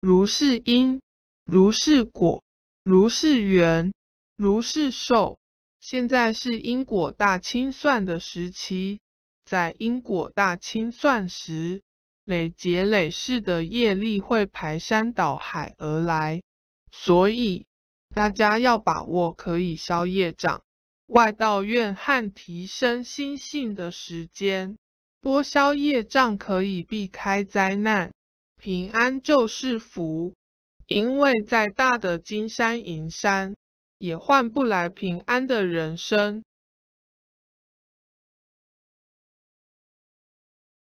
如是因，如是果，如是缘，如是受。现在是因果大清算的时期，在因果大清算时，累劫累世的业力会排山倒海而来，所以大家要把握可以消业障、外道怨和提升心性的时间。多消业障可以避开灾难，平安就是福。因为再大的金山银山。也换不来平安的人生。